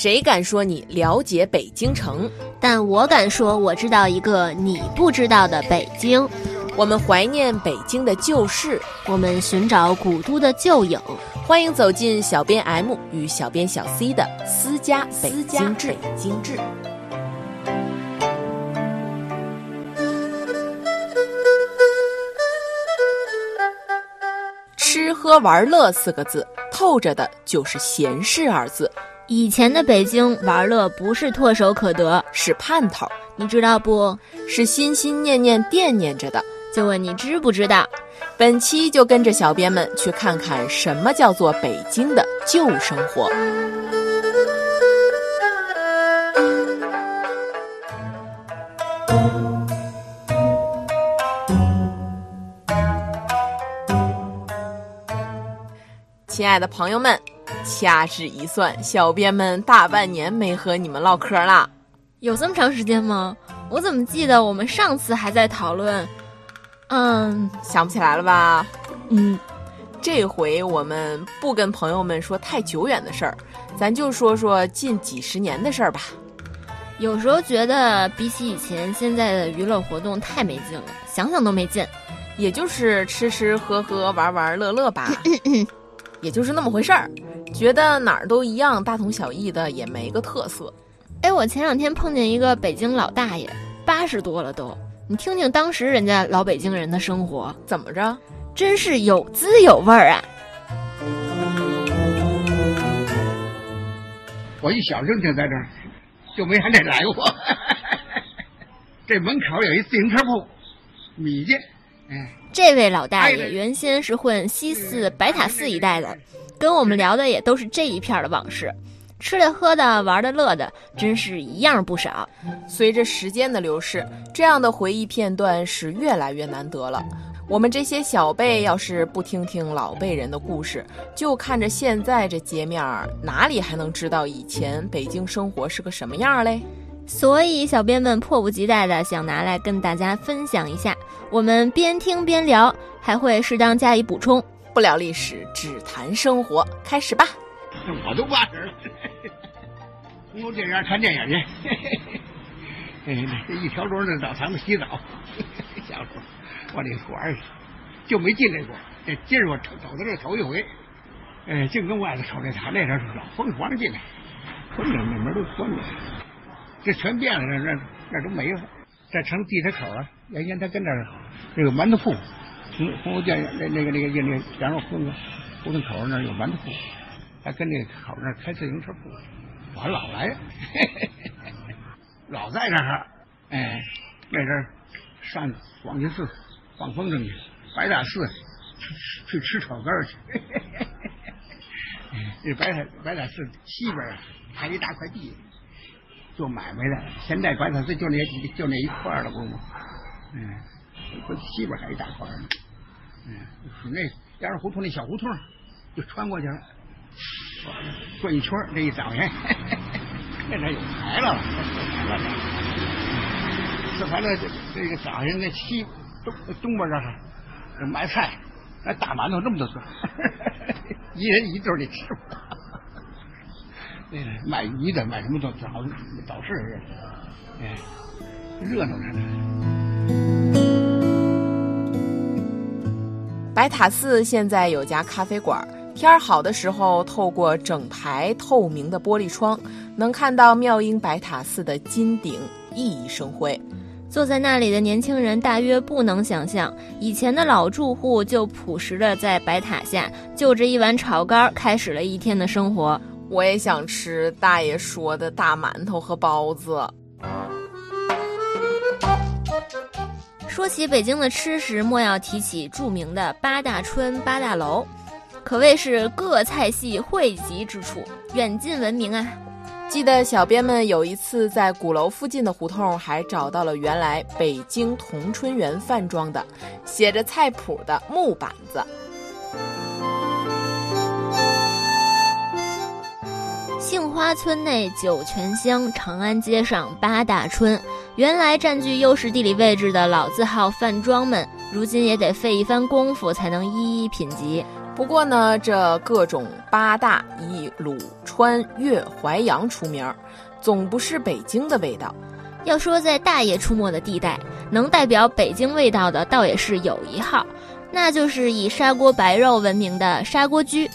谁敢说你了解北京城？但我敢说，我知道一个你不知道的北京。我们怀念北京的旧事，我们寻找古都的旧影。欢迎走进小编 M 与小编小 C 的私家北京志。北京志。吃喝玩乐四个字，透着的就是闲适二字。以前的北京玩乐不是唾手可得，是盼头，你知道不？是心心念念惦念着的。就问你知不知道？本期就跟着小编们去看看什么叫做北京的旧生活。亲爱的朋友们，掐指一算，小编们大半年没和你们唠嗑了。有这么长时间吗？我怎么记得我们上次还在讨论？嗯，想不起来了吧？嗯，这回我们不跟朋友们说太久远的事儿，咱就说说近几十年的事儿吧。有时候觉得比起以前，现在的娱乐活动太没劲了，想想都没劲。也就是吃吃喝喝、玩玩乐乐吧。也就是那么回事儿，觉得哪儿都一样，大同小异的，也没个特色。哎，我前两天碰见一个北京老大爷，八十多了都，你听听当时人家老北京人的生活，怎么着？真是有滋有味儿啊！我一小时就在这儿，就没还得来过。这门口有一自行车铺，米家，哎。这位老大爷原先是混西四白塔寺一带的，跟我们聊的也都是这一片的往事，吃的喝的玩的乐的，真是一样不少。随着时间的流逝，这样的回忆片段是越来越难得了。我们这些小辈要是不听听老辈人的故事，就看着现在这街面儿，哪里还能知道以前北京生活是个什么样嘞？所以，小编们迫不及待的想拿来跟大家分享一下。我们边听边聊，还会适当加以补充。不聊历史，只谈生活，开始吧。我都八十了，公共电影看电影去。这一条龙的澡堂子洗澡，小时候往里玩去，就没进来过。这今儿我走到这头一回，哎，净跟外头瞅这台，那头老疯狂的进来，关着那门都关着。这全变了，那那那都没了。这成地铁口了。原先他跟那儿这个馒头铺，红红楼店那那个那个那个羊肉胡同胡同口那有馒头铺，他跟那口那开自行车铺，我还老来，老在那儿。哎，那阵上广济寺放风筝去，白塔寺去去吃炒肝去。这白塔白塔寺西边还一大块地。做买卖的，现在白塔寺就那就那一块了，不吗？嗯，不西边还一大块呢。嗯，那羊肉胡同那小胡同，就穿过去了，转一圈这一早上，那边有牌了，四牌了。这这个早上那西东东边这儿，这卖菜，那大馒头那么多个，一人一顿的吃。那卖鱼的卖什么都早早市似的，哎，热闹着呢。白塔寺现在有家咖啡馆，天儿好的时候，透过整排透明的玻璃窗，能看到妙音白塔寺的金顶熠熠生辉。坐在那里的年轻人大约不能想象，以前的老住户就朴实的在白塔下就着一碗炒肝，开始了一天的生活。我也想吃大爷说的大馒头和包子。说起北京的吃食，莫要提起著名的八大春八大楼，可谓是各菜系汇集之处，远近闻名啊！记得小编们有一次在鼓楼附近的胡同，还找到了原来北京同春园饭庄的写着菜谱的木板子。杏花村内酒泉香，长安街上八大春。原来占据优势地理位置的老字号饭庄们，如今也得费一番功夫才能一一品级。不过呢，这各种八大以鲁、川、粤、淮扬出名，总不是北京的味道。要说在大爷出没的地带，能代表北京味道的，倒也是有一号，那就是以砂锅白肉闻名的砂锅居。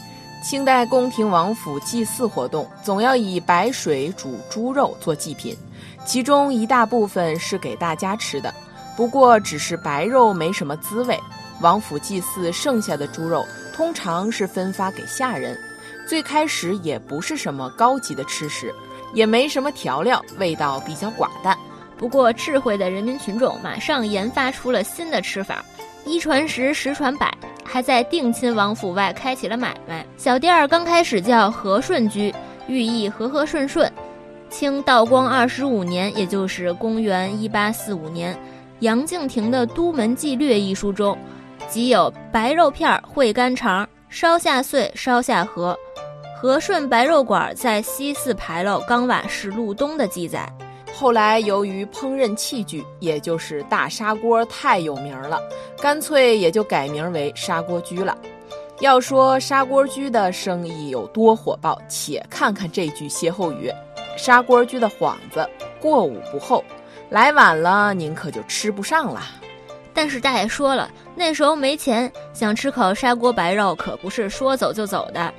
清代宫廷王府祭祀活动，总要以白水煮猪肉做祭品，其中一大部分是给大家吃的。不过，只是白肉没什么滋味。王府祭祀剩下的猪肉，通常是分发给下人。最开始也不是什么高级的吃食，也没什么调料，味道比较寡淡。不过，智慧的人民群众马上研发出了新的吃法，一传十，十传百。还在定亲王府外开起了买卖，小店儿刚开始叫和顺居，寓意和和顺顺。清道光二十五年，也就是公元一八四五年，杨敬亭的《都门纪略》一书中，即有白肉片儿烩干肠，烧下碎，烧下和，和顺白肉馆在西四牌楼冈瓦市路东的记载。后来由于烹饪器具，也就是大砂锅太有名了，干脆也就改名为砂锅居了。要说砂锅居的生意有多火爆，且看看这句歇后语：砂锅居的幌子过午不候，来晚了您可就吃不上了。但是大爷说了，那时候没钱，想吃口砂锅白肉可不是说走就走的。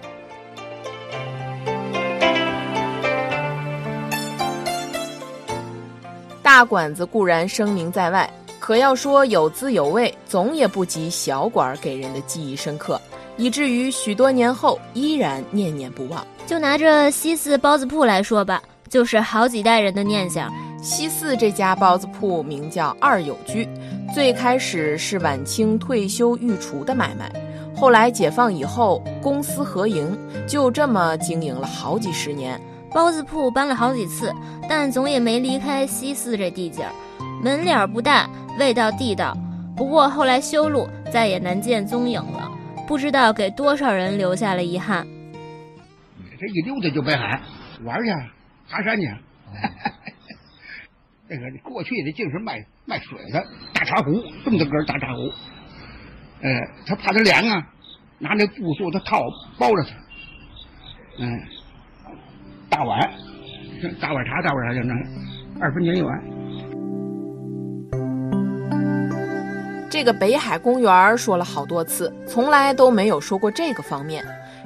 大馆子固然声名在外，可要说有滋有味，总也不及小馆给人的记忆深刻，以至于许多年后依然念念不忘。就拿这西四包子铺来说吧，就是好几代人的念想。西四这家包子铺名叫二友居，最开始是晚清退休御厨的买卖，后来解放以后公私合营，就这么经营了好几十年。包子铺搬了好几次，但总也没离开西四这地界儿。门脸不大，味道地道。不过后来修路，再也难见踪影了，不知道给多少人留下了遗憾。这一溜达就北海玩去，爬山去。那个过去的净是卖卖水的大茶壶，这么大个大茶壶。呃，他怕它凉啊，拿那布做的套包着它。嗯。大碗，大碗茶，大碗茶就那二分钱一碗。这个北海公园说了好多次，从来都没有说过这个方面。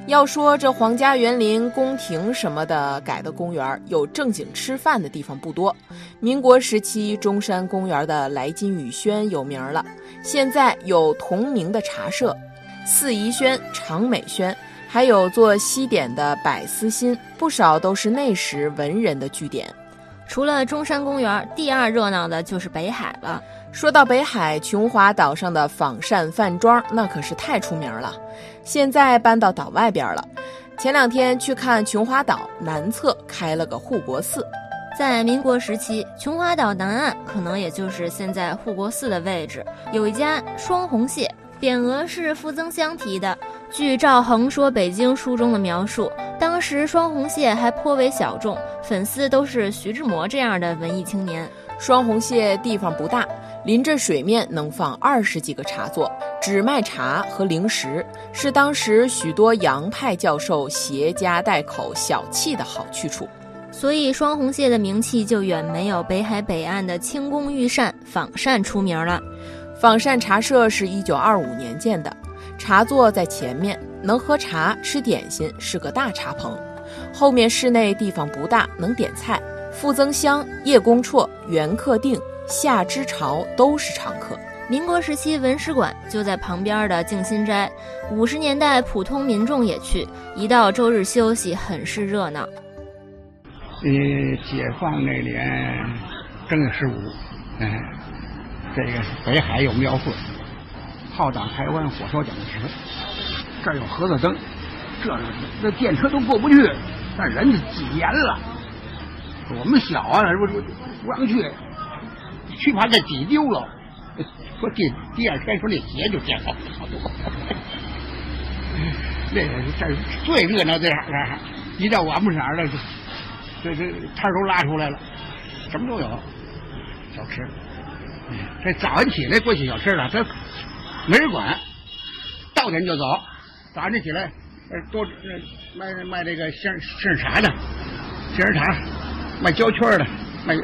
要说这皇家园林、宫廷什么的改的公园，有正经吃饭的地方不多。民国时期中山公园的来金雨轩有名了，现在有同名的茶社，四宜轩、长美轩。还有做西点的百思新，不少都是那时文人的据点。除了中山公园，第二热闹的就是北海了。说到北海，琼华岛上的仿膳饭庄那可是太出名了。现在搬到岛外边了。前两天去看琼华岛南侧开了个护国寺。在民国时期，琼华岛南岸可能也就是现在护国寺的位置，有一家双红蟹，匾额是傅增湘题的。据赵恒说北京书中的描述，当时双红蟹还颇为小众，粉丝都是徐志摩这样的文艺青年。双红蟹地方不大，临着水面能放二十几个茶座，只卖茶和零食，是当时许多洋派教授携家带口小憩的好去处。所以双红蟹的名气就远没有北海北岸的清宫御膳仿膳出名了。仿膳茶社是一九二五年建的。茶座在前面，能喝茶吃点心，是个大茶棚。后面室内地方不大，能点菜。傅增湘、叶公绰、袁克定、夏之朝都是常客。民国时期文史馆就在旁边的静心斋，五十年代普通民众也去，一到周日休息，很是热闹。呃，解放那年正月十五，嗯，这个北海有庙会。炮打台湾，火烧蒋介石，这儿有盒子灯，这那电车都过不去，那人家挤严了。我们小啊，不不不让去，去怕再挤丢了。说第第二天说那鞋就捡好好多。那个这最热闹这行儿，一到晚不色了，这这摊都拉出来了，什么都有，小吃。这早上起来过去小吃了，这。没人管，到点就走，早上起来，呃，多呃卖卖这个杏杏仁茶的，杏仁茶，卖胶圈的，卖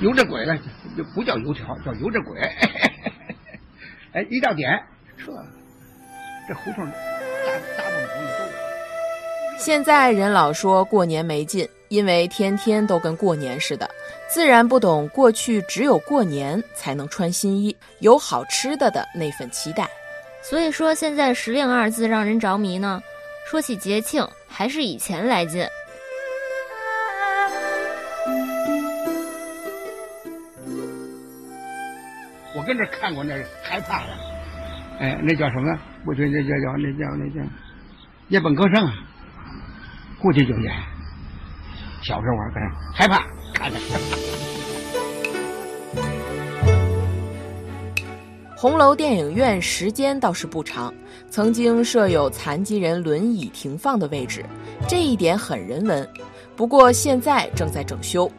油炸鬼的，就不叫油条，叫油炸鬼。哎，一到点撤了，这胡同大大部分东西都有。现在人老说过年没劲，因为天天都跟过年似的，自然不懂过去只有过年才能穿新衣、有好吃的的那份期待。所以说，现在“时令”二字让人着迷呢。说起节庆，还是以前来劲。我跟这看过那害怕了，哎，那叫什么？不对，那叫叫那叫那叫夜本歌声，过去就演。小时候玩跟害怕看着。红楼电影院时间倒是不长，曾经设有残疾人轮椅停放的位置，这一点很人文。不过现在正在整修。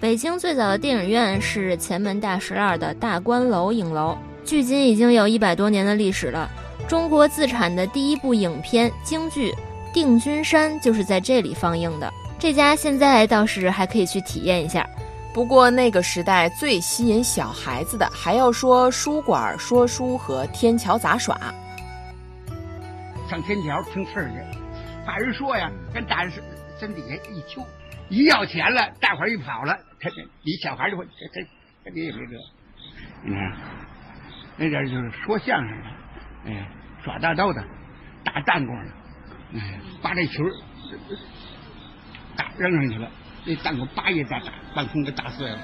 北京最早的电影院是前门大栅栏的大观楼影楼，距今已经有一百多年的历史了。中国自产的第一部影片京剧《定军山》就是在这里放映的。这家现在倒是还可以去体验一下。不过那个时代最吸引小孩子的，还要说书馆说书和天桥杂耍。上天桥听事儿去，把人说呀，跟大人身底下一揪，一要钱了，大伙儿一跑了，他你小孩就会这这这你也没辙。你看那点就是说相声的，哎，耍大刀的，打弹弓的，哎，把这球打扔上去了。那弹弓叭一下打，半空给打碎了，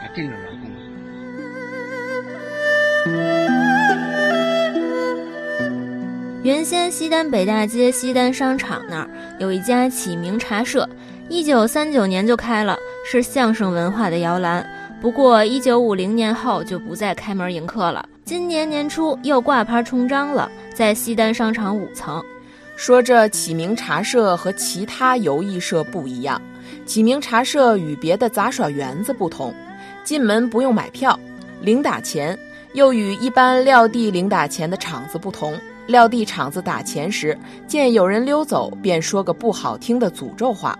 还真是功夫。原先西单北大街西单商场那儿有一家启明茶社，一九三九年就开了，是相声文化的摇篮。不过一九五零年后就不再开门迎客了。今年年初又挂牌重张了，在西单商场五层。说这启明茶社和其他游艺社不一样。启明茶社与别的杂耍园子不同，进门不用买票，零打钱；又与一般撂地零打钱的场子不同，撂地场子打钱时，见有人溜走，便说个不好听的诅咒话。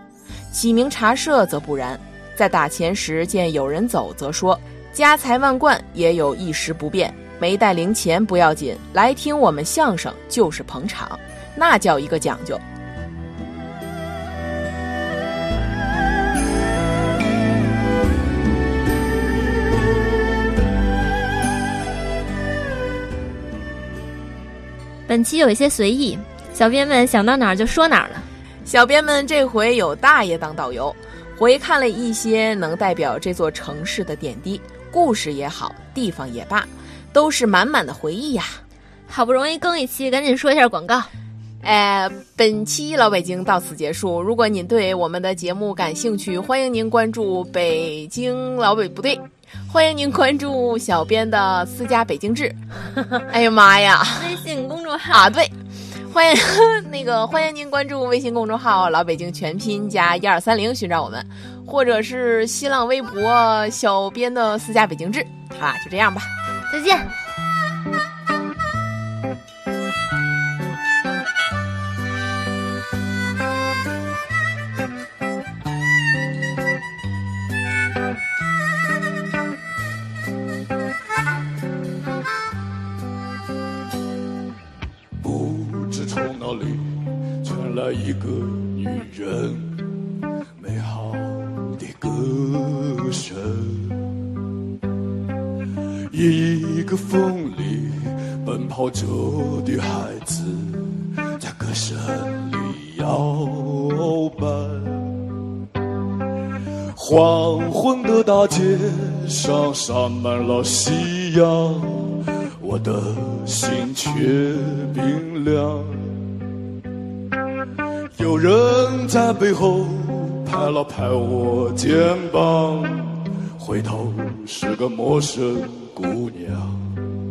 启明茶社则不然，在打钱时见有人走，则说家财万贯也有一时不便，没带零钱不要紧，来听我们相声就是捧场，那叫一个讲究。本期有一些随意，小编们想到哪儿就说哪儿了。小编们这回有大爷当导游，回看了一些能代表这座城市的点滴，故事也好，地方也罢，都是满满的回忆呀。好不容易更一期，赶紧说一下广告。哎，本期老北京到此结束。如果您对我们的节目感兴趣，欢迎您关注北京老北不对。欢迎您关注小编的私家北京志。哎呀妈呀！微信公众号啊，对，欢迎 那个欢迎您关注微信公众号“老北京全拼加一二三零”寻找我们，或者是新浪微博小编的私家北京志。好啦，就这样吧，再见。一个风里奔跑着的孩子，在歌声里摇摆。黄昏的大街上洒满了夕阳，我的心却冰凉。有人在背后拍了拍我肩膀，回头是个陌生姑娘。